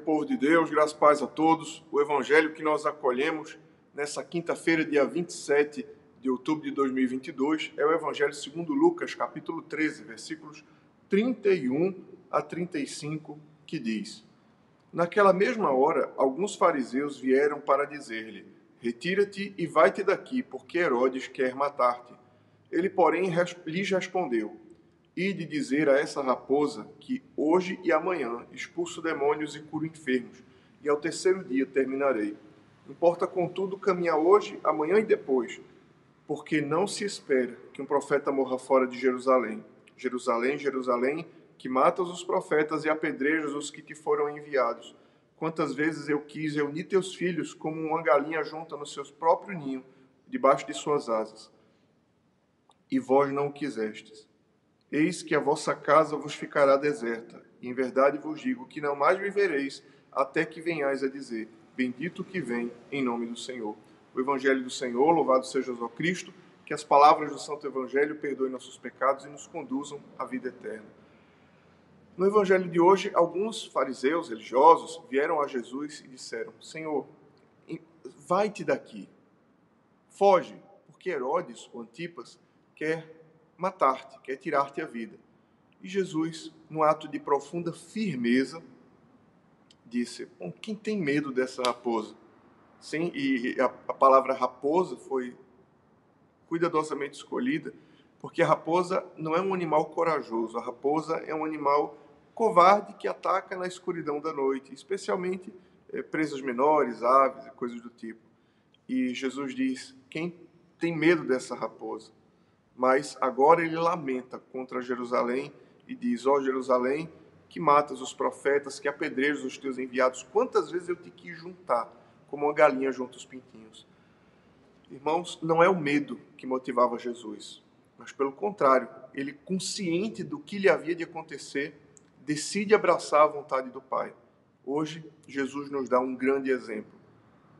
povo de Deus, graças e paz a todos. O evangelho que nós acolhemos nessa quinta-feira, dia 27 de outubro de 2022, é o evangelho segundo Lucas, capítulo 13, versículos 31 a 35, que diz: Naquela mesma hora, alguns fariseus vieram para dizer-lhe: Retira-te e vai-te daqui, porque Herodes quer matar-te. Ele, porém, lhes respondeu: e de dizer a essa raposa que hoje e amanhã expulso demônios e curo enfermos, e ao terceiro dia terminarei. Importa, contudo, caminhar hoje, amanhã e depois, porque não se espera que um profeta morra fora de Jerusalém. Jerusalém, Jerusalém, que matas os profetas e apedrejas os que te foram enviados. Quantas vezes eu quis reunir teus filhos como uma galinha junta no seu próprio ninho, debaixo de suas asas. E vós não o quisestes. Eis que a vossa casa vos ficará deserta. E em verdade vos digo que não mais vivereis até que venhais a dizer: Bendito que vem em nome do Senhor. O Evangelho do Senhor, louvado seja o Cristo, que as palavras do Santo Evangelho perdoem nossos pecados e nos conduzam à vida eterna. No Evangelho de hoje, alguns fariseus religiosos vieram a Jesus e disseram: Senhor, vai-te daqui, foge, porque Herodes, o Antipas, quer matar-te, quer tirar-te a vida. E Jesus, no ato de profunda firmeza, disse: Bom, quem tem medo dessa raposa? Sim, e a, a palavra raposa foi cuidadosamente escolhida, porque a raposa não é um animal corajoso, a raposa é um animal covarde que ataca na escuridão da noite, especialmente é, presas menores, aves e coisas do tipo. E Jesus diz: quem tem medo dessa raposa? Mas agora ele lamenta contra Jerusalém e diz: Ó oh, Jerusalém, que matas os profetas, que apedrejas os teus enviados, quantas vezes eu te quis juntar, como uma galinha junto os pintinhos. Irmãos, não é o medo que motivava Jesus, mas pelo contrário, ele, consciente do que lhe havia de acontecer, decide abraçar a vontade do Pai. Hoje, Jesus nos dá um grande exemplo: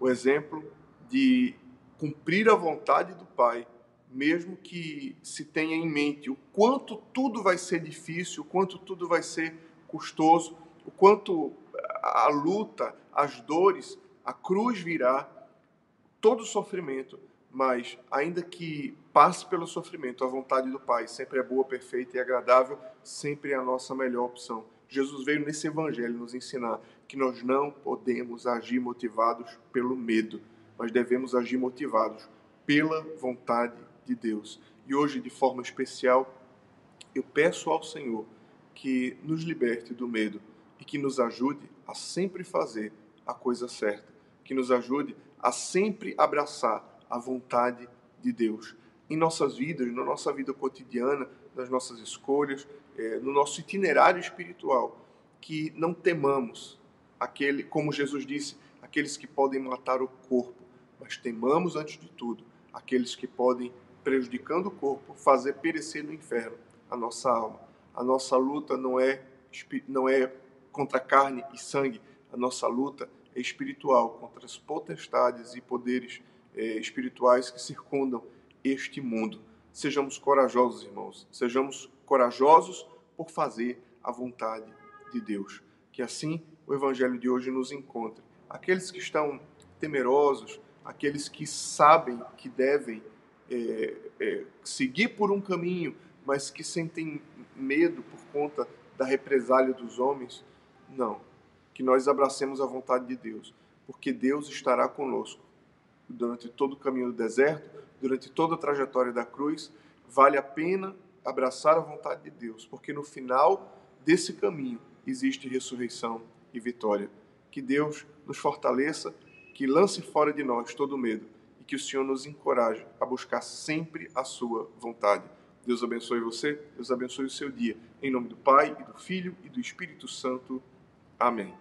o exemplo de cumprir a vontade do Pai mesmo que se tenha em mente o quanto tudo vai ser difícil, o quanto tudo vai ser custoso, o quanto a luta, as dores, a cruz virá, todo sofrimento, mas ainda que passe pelo sofrimento, a vontade do Pai sempre é boa, perfeita e agradável, sempre é a nossa melhor opção. Jesus veio nesse evangelho nos ensinar que nós não podemos agir motivados pelo medo, mas devemos agir motivados pela vontade de Deus. E hoje, de forma especial, eu peço ao Senhor que nos liberte do medo e que nos ajude a sempre fazer a coisa certa, que nos ajude a sempre abraçar a vontade de Deus em nossas vidas, na nossa vida cotidiana, nas nossas escolhas, é, no nosso itinerário espiritual, que não temamos aquele, como Jesus disse, aqueles que podem matar o corpo, mas temamos antes de tudo aqueles que podem prejudicando o corpo, fazer perecer no inferno a nossa alma. A nossa luta não é, não é contra carne e sangue, a nossa luta é espiritual, contra as potestades e poderes é, espirituais que circundam este mundo. Sejamos corajosos, irmãos, sejamos corajosos por fazer a vontade de Deus. Que assim o Evangelho de hoje nos encontre. Aqueles que estão temerosos, aqueles que sabem que devem é, é, seguir por um caminho, mas que sentem medo por conta da represália dos homens, não. Que nós abracemos a vontade de Deus, porque Deus estará conosco durante todo o caminho do deserto, durante toda a trajetória da cruz. Vale a pena abraçar a vontade de Deus, porque no final desse caminho existe ressurreição e vitória. Que Deus nos fortaleça, que lance fora de nós todo medo que o Senhor nos encoraje a buscar sempre a sua vontade. Deus abençoe você, Deus abençoe o seu dia. Em nome do Pai, e do Filho e do Espírito Santo. Amém.